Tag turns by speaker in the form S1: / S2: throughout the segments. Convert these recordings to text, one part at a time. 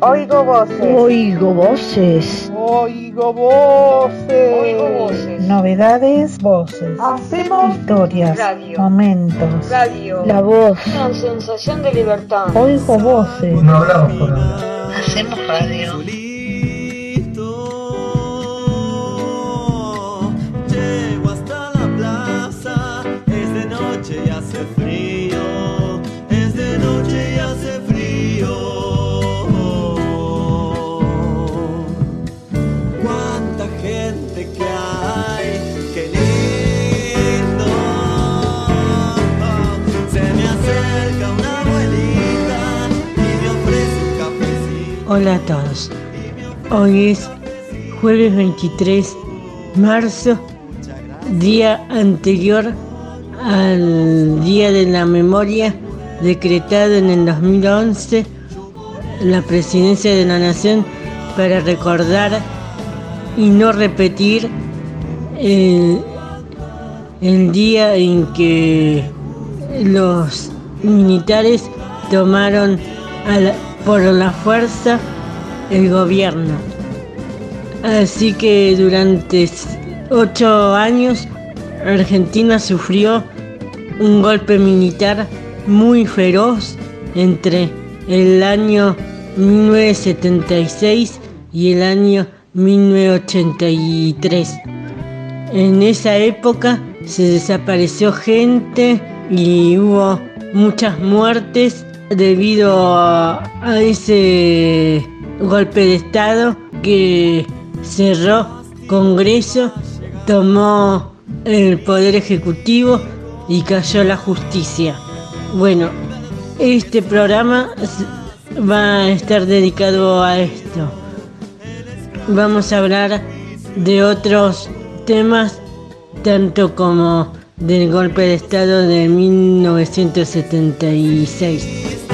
S1: Oigo voces.
S2: Oigo voces.
S1: Oigo voces.
S3: Oigo voces.
S2: Novedades, voces.
S1: Hacemos
S2: Historias,
S3: Radio.
S2: momentos.
S3: Radio.
S2: La voz.
S3: Una sensación de libertad.
S2: Oigo voces.
S4: No hablamos por hablar.
S2: Hacemos radio.
S5: Hola a todos. Hoy es jueves 23 marzo, día anterior al Día de la Memoria decretado en el 2011 la Presidencia de la Nación para recordar y no repetir el, el día en que los militares tomaron a la- por la fuerza el gobierno. Así que durante ocho años Argentina sufrió un golpe militar muy feroz entre el año 1976 y el año 1983. En esa época se desapareció gente y hubo muchas muertes debido a, ese golpe de Estado que cerró Congreso, tomó el Poder Ejecutivo y cayó la justicia. Bueno, este programa va a estar dedicado a esto. Vamos a hablar de otros temas, tanto como del golpe de Estado de 1976.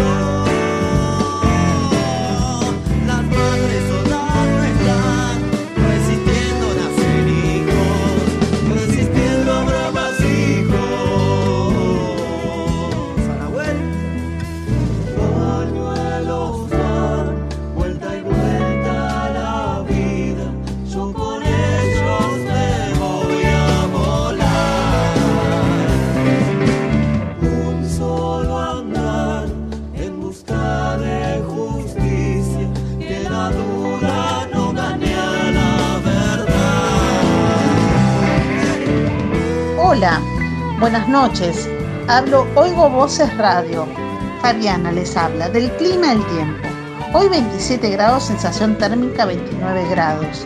S6: Buenas noches. Hablo Oigo Voces Radio. Fabiana les habla del clima del tiempo. Hoy 27 grados, sensación térmica 29 grados,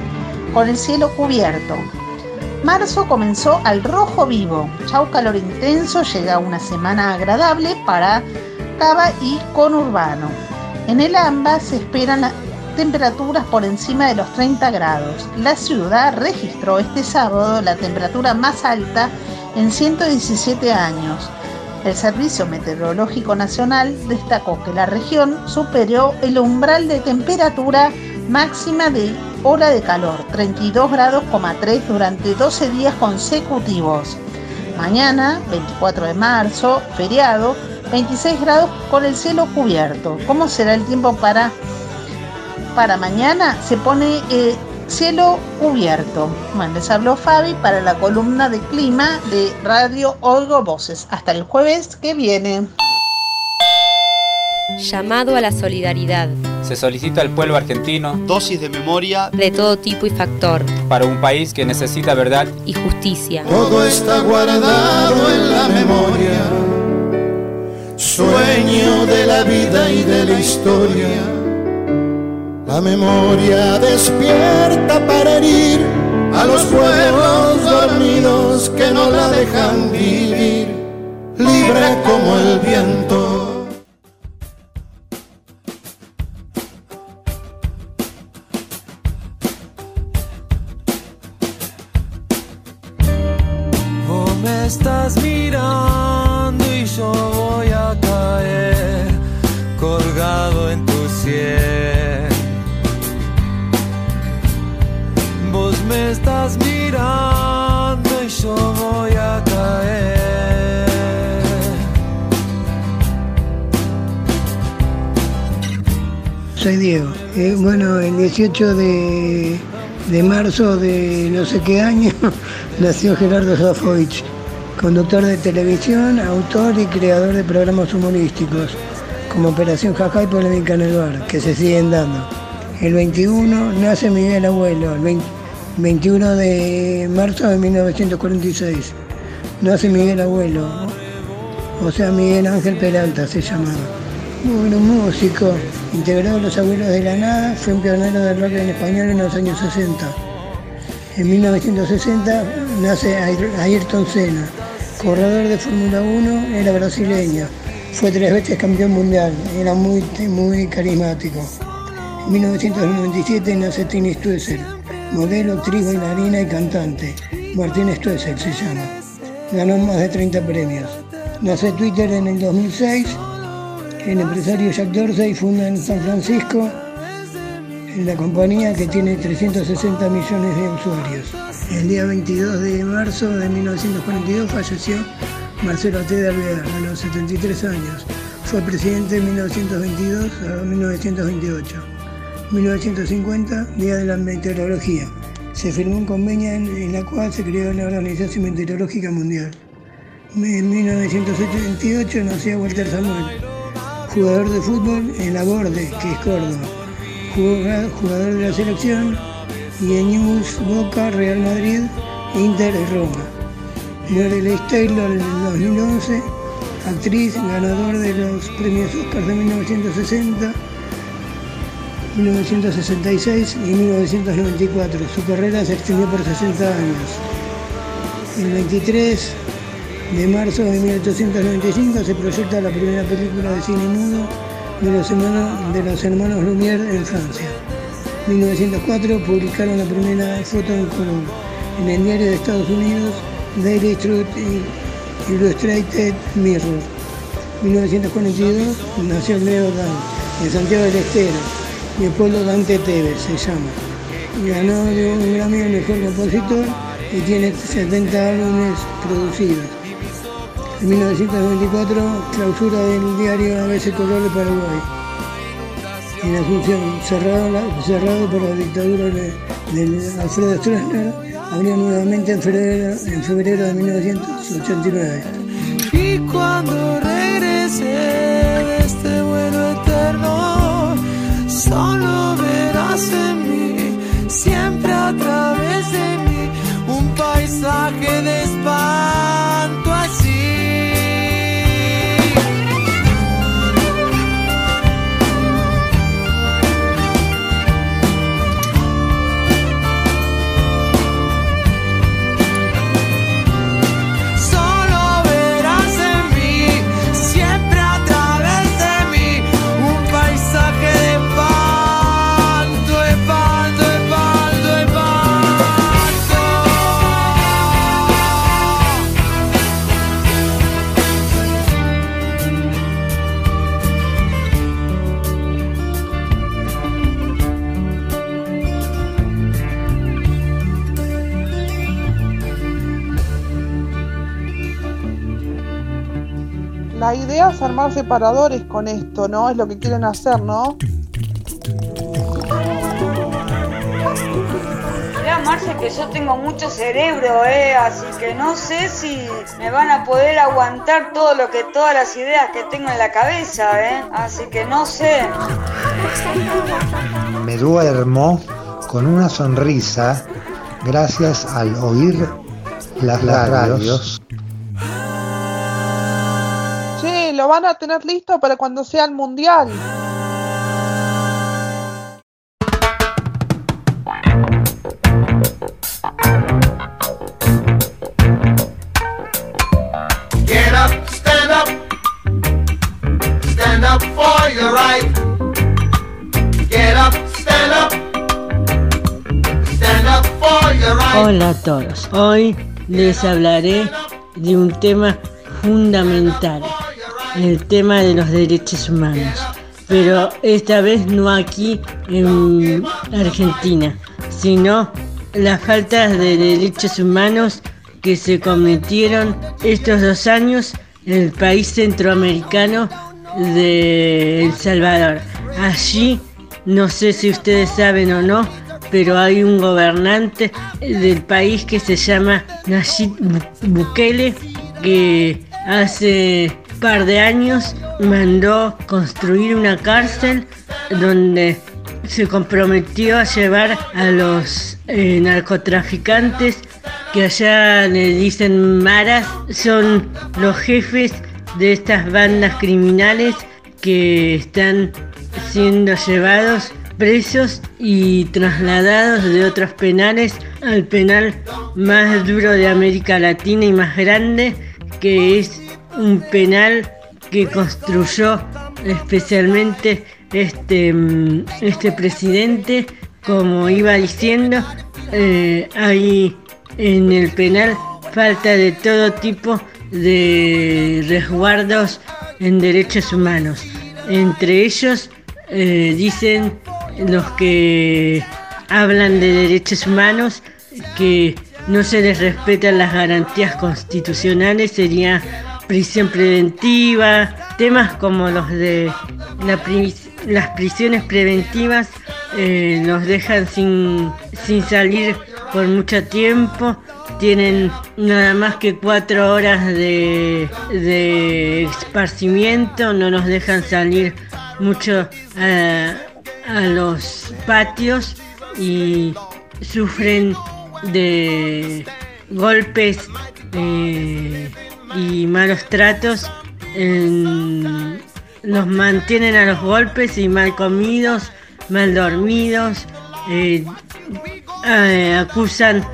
S6: con el cielo cubierto. Marzo comenzó al rojo vivo. Chau calor intenso, llega una semana agradable para Cava y conurbano. En el AMBA se esperan temperaturas por encima de los 30 grados. La ciudad registró este sábado la temperatura más alta en 117 años. El Servicio Meteorológico Nacional destacó que la región superó el umbral de temperatura máxima de hora de calor, 32 grados, 3 durante 12 días consecutivos. Mañana, 24 de marzo, feriado, 26 grados con el cielo cubierto. ¿Cómo será el tiempo para, para mañana? Se pone eh, cielo cubierto. Bueno, les habló Fabi para la columna de clima de Radio Oigo Voces. Hasta el jueves que viene.
S7: Llamado a la solidaridad
S8: Se solicita al pueblo argentino
S9: Dosis de memoria.
S7: de todo tipo y factor
S8: para un país que necesita verdad
S7: y justicia.
S10: Todo está guardado en la memoria, sueño de la vida y de la historia. La memoria despierta para herir a los pueblos dormidos que no la dejan vivir, libre como el viento.
S4: 18 de, de marzo de no sé qué año nació Gerardo Sofovich, conductor de televisión, autor y creador de programas humorísticos, como Operación Jaja y Polémica en el Bar, que se siguen dando. El 21 nace Miguel Abuelo, el 20 21 de marzo de 1946. Nace Miguel Abuelo, o sea, Miguel Ángel Peralta se llamaba. Bueno, músico, integrado a los Abuelos de la Nada, fue un pionero del rock en español en los años 60. En 1960 nace Ayrton Senna, corredor de Fórmula 1, era brasileño, fue tres veces campeón mundial, era muy, muy carismático. En 1997 nace Tini Stoessel, modelo, actriz, bailarina y cantante. Martín Stoessel se llama. Ganó más de 30 premios. Nace Twitter en el 2006. El empresario Jack Dorsey funda en San Francisco la compañía que tiene 360 millones de usuarios. El día 22 de marzo de 1942 falleció Marcelo T. de Alvear a los 73 años. Fue presidente de 1922 a 1928. 1950, Día de la Meteorología. Se firmó un convenio en, la cual se creó la Organización Meteorológica Mundial. En 1978 nació Walter Samuel, jugador de fútbol en la Borde, que es Córdoba, jugador de la selección y en News, Boca, Real Madrid, Inter y Roma. Liz Taylor en el 2011, actriz, ganador de los premios Oscar de 1960 1966 y 1994. Su carrera se extendió por 60 años. El 23 de marzo de 1895 se proyecta la primera película de cine mudo de los hermanos, de Lumière en Francia. En 1904 publicaron la primera foto en color en el diario de Estados Unidos Daily Truth Illustrated Mirror. En 1942 nació Leo Dan en Santiago del Estero mi pueblo Dante Tevez se llama. Ganó un Grammy al mejor compositor y tiene 70 álbumes producidos. En 1994, clausura del diario ABC Color de Paraguay. En Asunción, cerrado, cerrado por la dictadura de, Alfredo Stroessner, abrió nuevamente en febrero, en febrero de 1989.
S9: Y cuando regrese de este vuelo eterno, Solo verás en mí, siempre a través de mí, un paisaje de espanto
S1: Armar separadores con esto, ¿no? Es lo que quieren hacer, ¿no?
S3: Mirá, Marce, que yo tengo mucho cerebro, ¿eh? Así que no sé si me van a poder aguantar todo lo que, todas las ideas que tengo en la cabeza, ¿eh? Así que no sé.
S11: Me duermo con una sonrisa gracias al oír las, las radios.
S1: Lo van a tener listo para cuando sea el mundial.
S10: Get up, stand up. Stand up for your right. Get up, stand up. Stand up for your right.
S5: Hola a todos. Hoy les hablaré de un tema fundamental, el tema de los derechos humanos. Pero esta vez no aquí en Argentina, sino las faltas de derechos humanos que se cometieron estos dos años en el país centroamericano de El Salvador. Allí no sé si ustedes saben o no, pero hay un gobernante del país que se llama Nayib Bukele que hace par de años mandó construir una cárcel donde se comprometió a llevar a los eh, narcotraficantes que allá le dicen maras, son los jefes de estas bandas criminales que están siendo llevados presos y trasladados de otros penales al penal más duro de América Latina y más grande, que es un penal que construyó especialmente este, mm, este presidente, como iba diciendo, eh, hay en el penal falta de todo tipo de resguardos en derechos humanos. Entre ellos eh, dicen los que hablan de derechos humanos que no se les respetan las garantías constitucionales, sería prisión preventiva, temas como los de las prisiones preventivas eh, los dejan sin, sin salir por mucho tiempo, tienen nada más que cuatro horas de, de esparcimiento, no nos dejan salir mucho a, a los patios y sufren de golpes eh, y malos tratos. En, los mantienen a los golpes y mal comidos, mal dormidos. Eh, eh, acusan,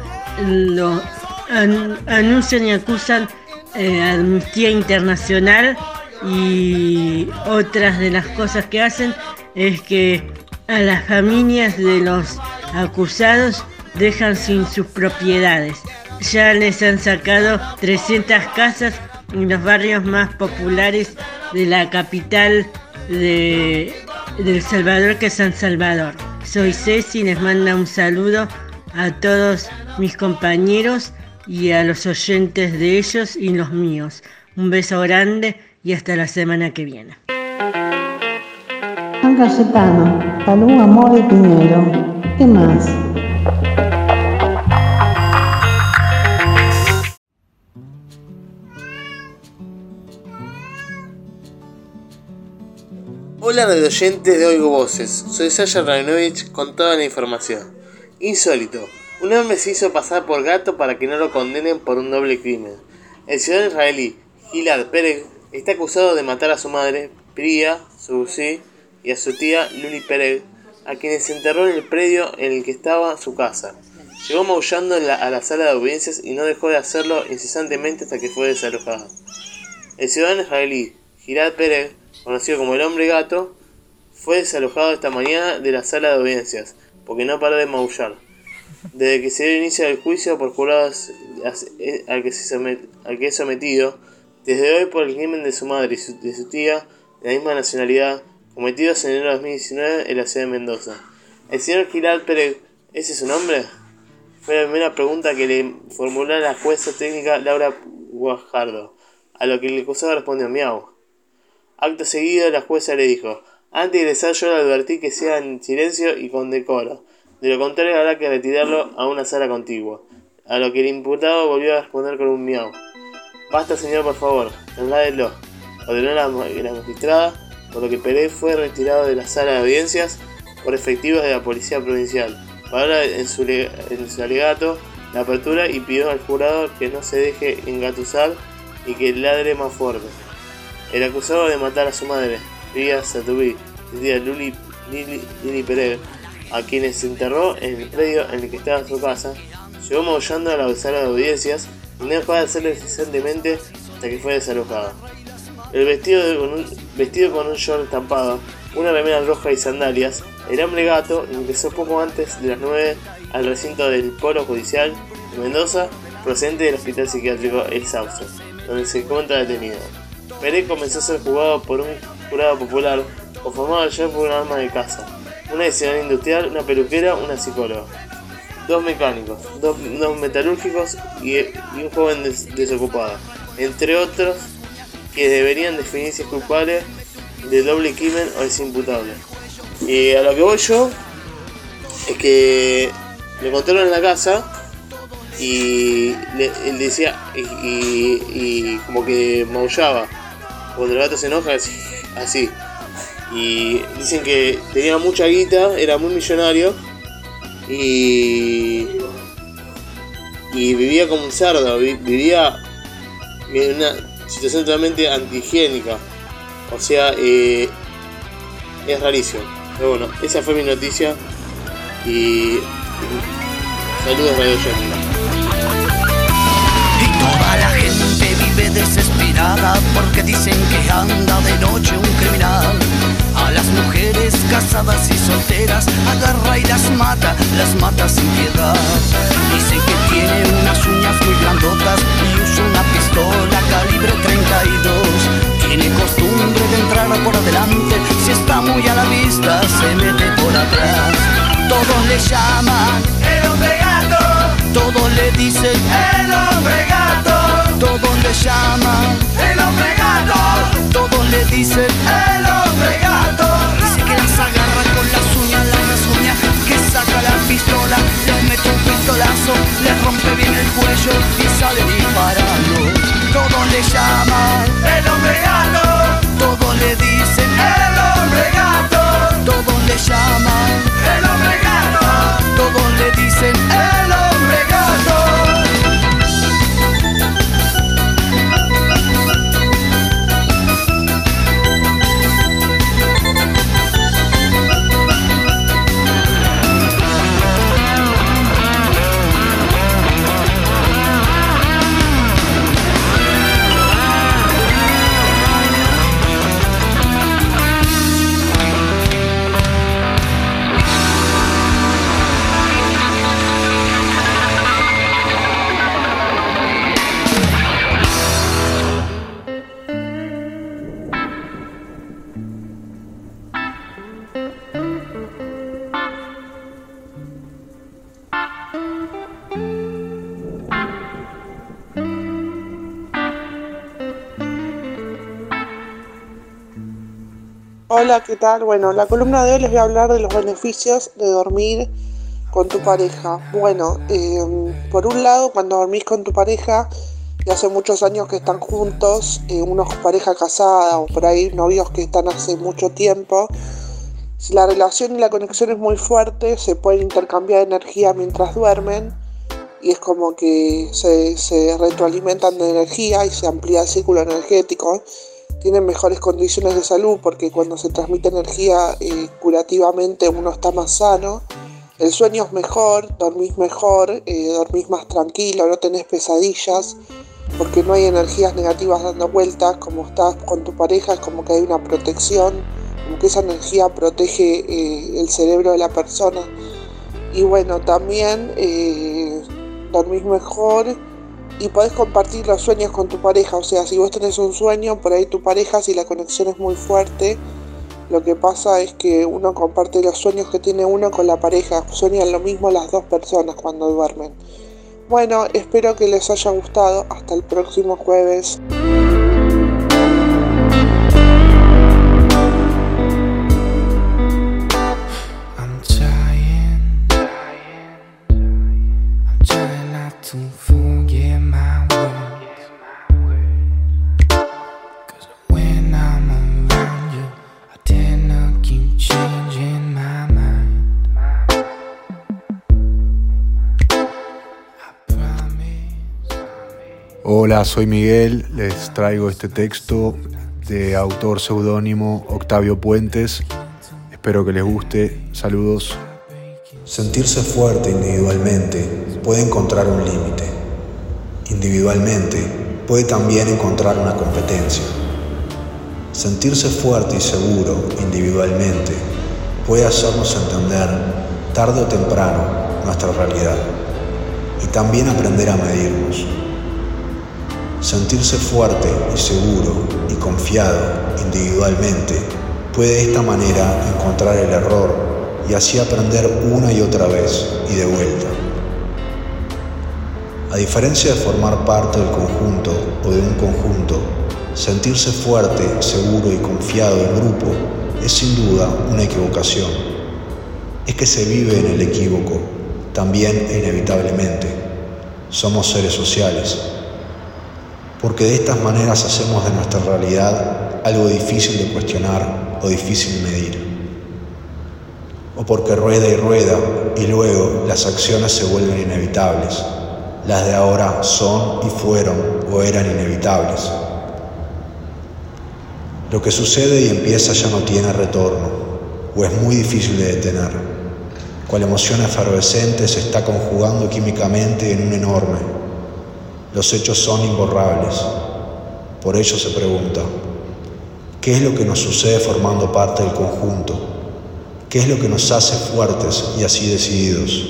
S5: anuncian y acusan eh, Amnistía Internacional y otras de las cosas que hacen es que a las familias de los acusados dejan sin sus propiedades. Ya les han sacado 300 casas en los barrios más populares de la capital de, de Salvador, que es San Salvador. Soy Ceci, les manda un saludo a todos mis compañeros y a los oyentes de ellos y los míos. Un beso grande y hasta la semana que viene.
S6: San Cayetano, Palú, Amor y Piñero. ¿Qué más?
S12: Hola radio oyentes de Oigo Voces, soy Sasha Rabinovich con toda la información. Insólito, un hombre se hizo pasar por gato para que no lo condenen por un doble crimen. El ciudadano israelí Gilad Pereg está acusado de matar a su madre, Priya Susi, y a su tía Luli Pereg, a quienes se enterró en el predio en el que estaba su casa. Llegó maullando a la sala de audiencias y no dejó de hacerlo incesantemente hasta que fue desalojado. El ciudadano israelí Gilad Pereg, conocido como el hombre gato, fue desalojado esta mañana de la sala de audiencias porque no paró de maullar. Desde que se dio inicio al juicio por jurados eh, al que, se somet- al es sometido, desde hoy por el crimen de su madre y de su tía, de la misma nacionalidad, cometidos en enero de 2019 en la ciudad de Mendoza. ¿El señor Gilad Pérez, ese es su nombre? Fue la primera pregunta que le formuló la jueza técnica Laura Guajardo, a lo que el acusado respondió miau. Acto seguido, la jueza le dijo: Antes de ingresar, yo le advertí que sea en silencio y con decoro. De lo contrario, habrá que retirarlo a una sala contigua. A lo que el imputado volvió a responder con un miau. Basta, señor, por favor, trasládelo. Ordenó la, la magistrada, por lo que Pérez fue retirado de la sala de audiencias por efectivos de la policía provincial. Para en su, en su alegato la apertura y pidió al jurado que no se deje engatusar y que ladre más fuerte. El acusado de matar a su madre, Ria Satubi, y tía Luli, Lili, Lili Pérez, a quienes se enterró en el predio en el que estaba su casa, llegó maullando a la sala de audiencias y no dejó de hacerlo incesantemente hasta que fue desalojado. El vestido, de- con un, vestido con un short estampado, una remera roja y sandalias, el hombre gato ingresó poco antes de las 9 al recinto del Polo Judicial de Mendoza, procedente del Hospital Psiquiátrico El Sauce, donde se encuentra detenido. Pérez comenzó a ser juzgado por un jurado popular, conformado ayer por un arma de caza, una diseñadora industrial, una peluquera, una psicóloga, dos mecánicos, dos, metalúrgicos y, un joven des- desocupado, entre otros que deberían definirse culpables de doble crimen o es imputable. Y a lo que voy yo es que lo encontraron en la casa y le- él decía y como que maullaba. Cuando el gato se enoja, así. Y dicen que tenía mucha guita, era muy millonario y y vivía como un cerdo, vi- vivía en una situación totalmente antihigiénica. O sea, eh, es rarísimo. Pero bueno, esa fue mi noticia y saludos Radio Yénica.
S9: Porque dicen que anda de noche un criminal. A las mujeres casadas y solteras agarra y las mata, las mata sin piedad. Dicen que tiene unas uñas muy grandotas y usa una pistola calibre 32. Tiene costumbre de entrar por adelante, si está muy a la vista se mete por atrás. Todos le llaman el hombre gato, todos le dicen el hombre gato, rompe bien el cuello y sale disparando. Todos le llaman el hombre gato, todos le dicen el hombre gato, todos le llaman el hombre gato, todos le dicen el
S1: Hola, ¿qué tal? Bueno, en la columna de hoy les voy a hablar de los beneficios de dormir con tu pareja. Bueno, eh, por un lado, cuando dormís con tu pareja y hace muchos años que están juntos, eh, unos pareja casada o por ahí novios que están hace mucho tiempo, si la relación y la conexión es muy fuerte, se pueden intercambiar energía mientras duermen y es como que se, se retroalimentan de energía y se amplía el círculo energético tienen mejores condiciones de salud porque cuando se transmite energía eh, curativamente uno está más sano, el sueño es mejor, dormís mejor, eh, dormís más tranquilo, no tenés pesadillas porque no hay energías negativas dando vueltas, como estás con tu pareja es como que hay una protección, como que esa energía protege eh, el cerebro de la persona. Y bueno, también eh, dormís mejor y podés compartir los sueños con tu pareja. O sea, si vos tenés un sueño, por ahí tu pareja, si la conexión es muy fuerte, lo que pasa es que uno comparte los sueños que tiene uno con la pareja. Sueñan lo mismo las dos personas cuando duermen. Bueno, espero que les haya gustado. Hasta el próximo jueves.
S13: Hola, soy Miguel, les traigo este texto de autor seudónimo Octavio Puentes. Espero que les guste. Saludos.
S14: Sentirse fuerte individualmente puede encontrar un límite. Individualmente puede también encontrar una competencia. Sentirse fuerte y seguro individualmente puede hacernos entender tarde o temprano nuestra realidad y también aprender a medirnos. Sentirse fuerte y seguro y confiado individualmente puede de esta manera encontrar el error y así aprender una y otra vez y de vuelta. A diferencia de formar parte del conjunto o de un conjunto, sentirse fuerte, seguro y confiado en grupo es sin duda una equivocación. Es que se vive en el equívoco, también e inevitablemente. Somos seres sociales. Porque de estas maneras hacemos de nuestra realidad algo difícil de cuestionar o difícil de medir. O porque rueda y rueda y luego las acciones se vuelven inevitables. Las de ahora son y fueron o eran inevitables. Lo que sucede y empieza ya no tiene retorno, o es muy difícil de detener. Cual emoción efervescente se está conjugando químicamente en un enorme. Los hechos son imborrables. Por ello se pregunta, ¿qué es lo que nos sucede formando parte del conjunto? ¿Qué es lo que nos hace fuertes y así decididos?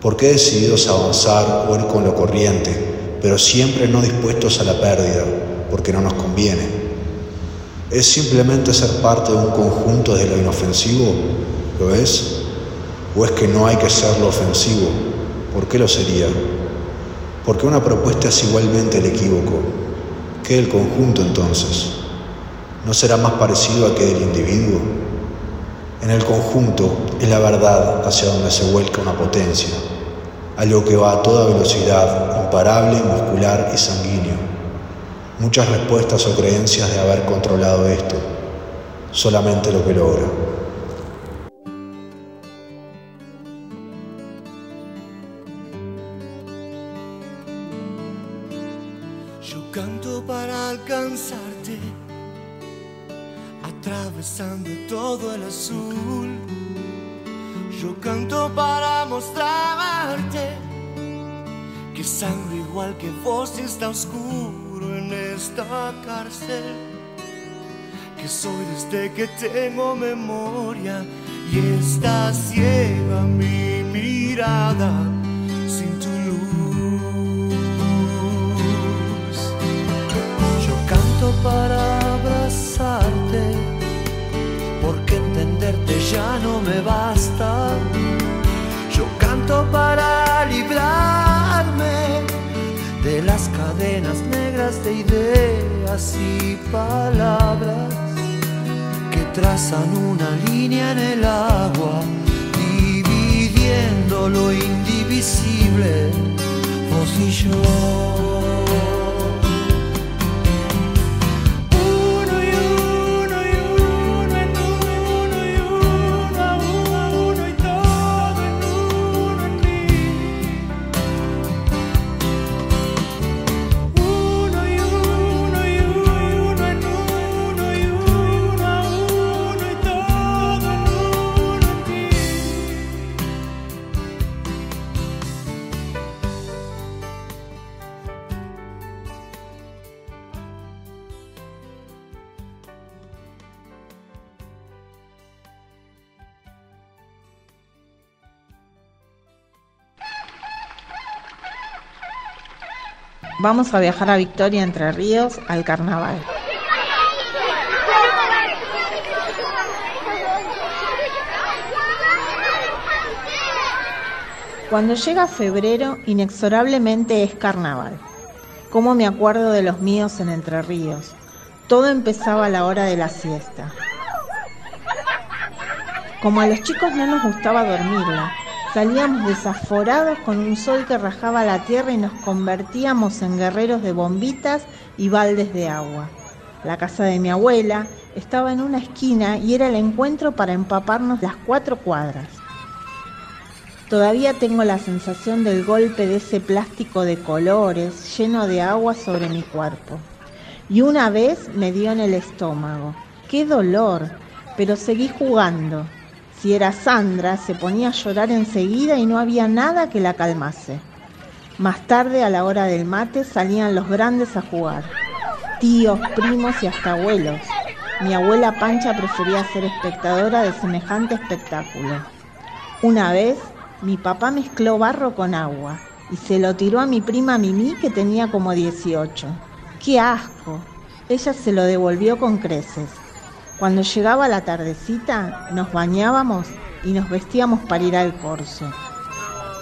S14: ¿Por qué decididos a avanzar o ir con lo corriente, pero siempre no dispuestos a la pérdida, porque no nos conviene? ¿Es simplemente ser parte de un conjunto de lo inofensivo? ¿Lo es? ¿O es que no hay que ser lo ofensivo? ¿Por qué lo sería? Porque una propuesta es igualmente el equívoco. ¿Qué el conjunto entonces? ¿No será más parecido a que del individuo? En el conjunto es la verdad hacia donde se vuelca una potencia, algo que va a toda velocidad, imparable, muscular y sanguíneo muchas respuestas o creencias de haber controlado esto, solamente lo que logra.
S15: Canto para alcanzarte, atravesando todo el azul. Yo canto para mostrarte que sangre igual que vos está oscuro en esta cárcel, que soy desde que tengo memoria y está ciega mi mirada me basta. Yo canto para librarme de las cadenas negras de ideas y palabras que trazan una línea en el agua, dividiendo lo indivisible, vos y yo.
S16: Vamos a viajar a Victoria Entre Ríos al carnaval. Cuando llega febrero, inexorablemente es carnaval. ¿Cómo me acuerdo de los míos en Entre Ríos? Todo empezaba a la hora de la siesta. Como a los chicos no nos gustaba dormirla, Salíamos desaforados con un sol que rajaba la tierra y nos convertíamos en guerreros de bombitas y baldes de agua. La casa de mi abuela estaba en una esquina y era el encuentro para empaparnos las cuatro cuadras. Todavía tengo la sensación del golpe de ese plástico de colores lleno de agua sobre mi cuerpo. Y una vez me dio en el estómago. ¡Qué dolor! Pero seguí jugando. Si era Sandra, se ponía a llorar enseguida y no había nada que la calmase. Más tarde, a la hora del mate, salían los grandes a jugar. Tíos, primos y hasta abuelos. Mi abuela Pancha prefería ser espectadora de semejante espectáculo. Una vez, mi papá mezcló barro con agua y se lo tiró a mi prima Mimi que tenía como 18. ¡Qué asco! Ella se lo devolvió con creces. Cuando llegaba la tardecita, nos bañábamos y nos vestíamos para ir al corso.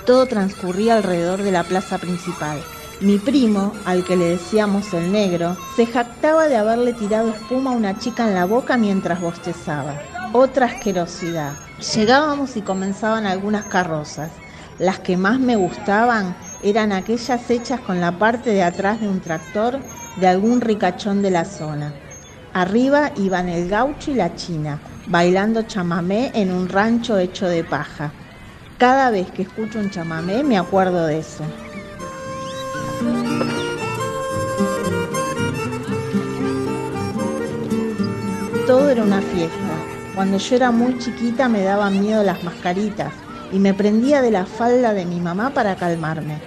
S16: Todo transcurría alrededor de la plaza principal, Mi primo, al que le decíamos el negro, se jactaba de haberle tirado espuma a una chica en la boca mientras bostezaba. Otra asquerosidad. Llegábamos y comenzaban algunas carrozas. Las que más me gustaban eran aquellas hechas con la parte de atrás de un tractor de algún ricachón de la zona. Arriba iban el gaucho y la china, bailando chamamé en un rancho hecho de paja. Cada vez que escucho un chamamé me acuerdo de eso. Todo era una fiesta. Cuando yo era muy chiquita me daban miedo las mascaritas y me prendía de la falda de mi mamá para calmarme.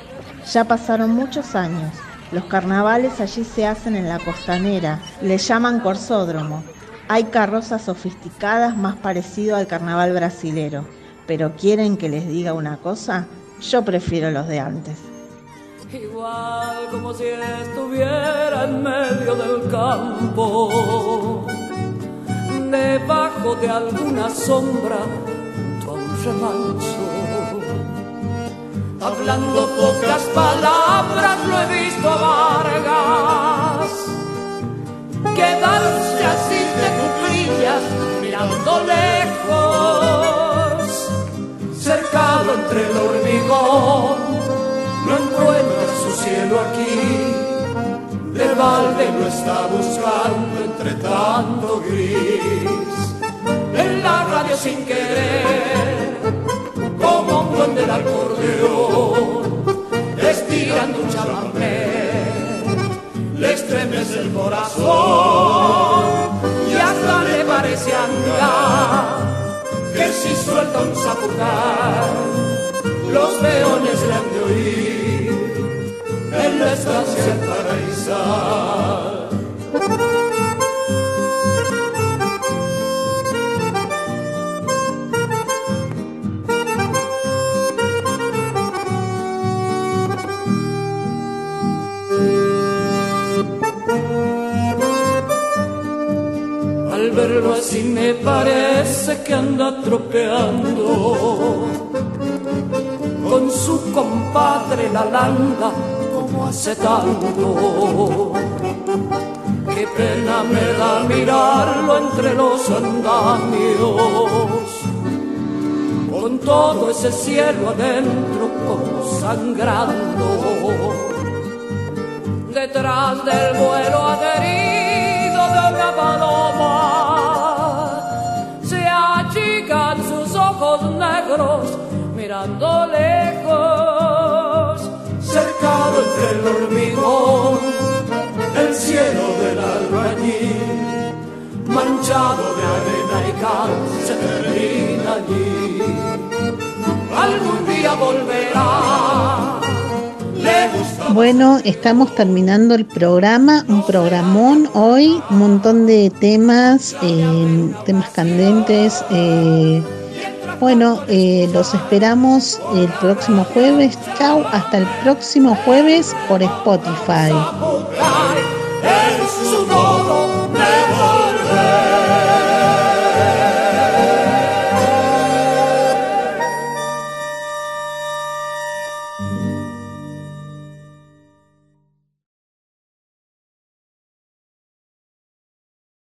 S16: Ya pasaron muchos años. Los carnavales allí se hacen en la costanera, le llaman corsódromo. Hay carrozas sofisticadas más parecido al carnaval brasilero, pero quieren que les diga una cosa, yo prefiero los de antes.
S17: Igual como si estuviera en medio del campo, debajo de alguna sombra, un remanso. Hablando pocas palabras lo he visto a Vargas. Quedarse así de cuclillas mirando lejos, cercado entre el hormigón, no encuentra su cielo aquí, de balde lo está buscando entre tanto gris, en la radio sin querer, como un buen del acordeón, estirando un chamamé le estremece el corazón y hasta le parece andar que si suelta un zapucar los peones le han de oír en la estancia paraísal. Parece que anda tropeando con su compadre la landa como hace tanto. Qué pena me da mirarlo entre los andamios, con todo ese cielo adentro como sangrando. Detrás del vuelo adherido de una paloma negros mirando lejos, cercado entre el hormigón, el cielo del albañil, manchado de arena y cal, se termina allí. Algún día volverá.
S6: Bueno, estamos terminando el programa, un programón hoy, un montón de temas, eh, temas candentes. eh, bueno, eh, los esperamos el próximo jueves. Chau, hasta el próximo jueves por Spotify.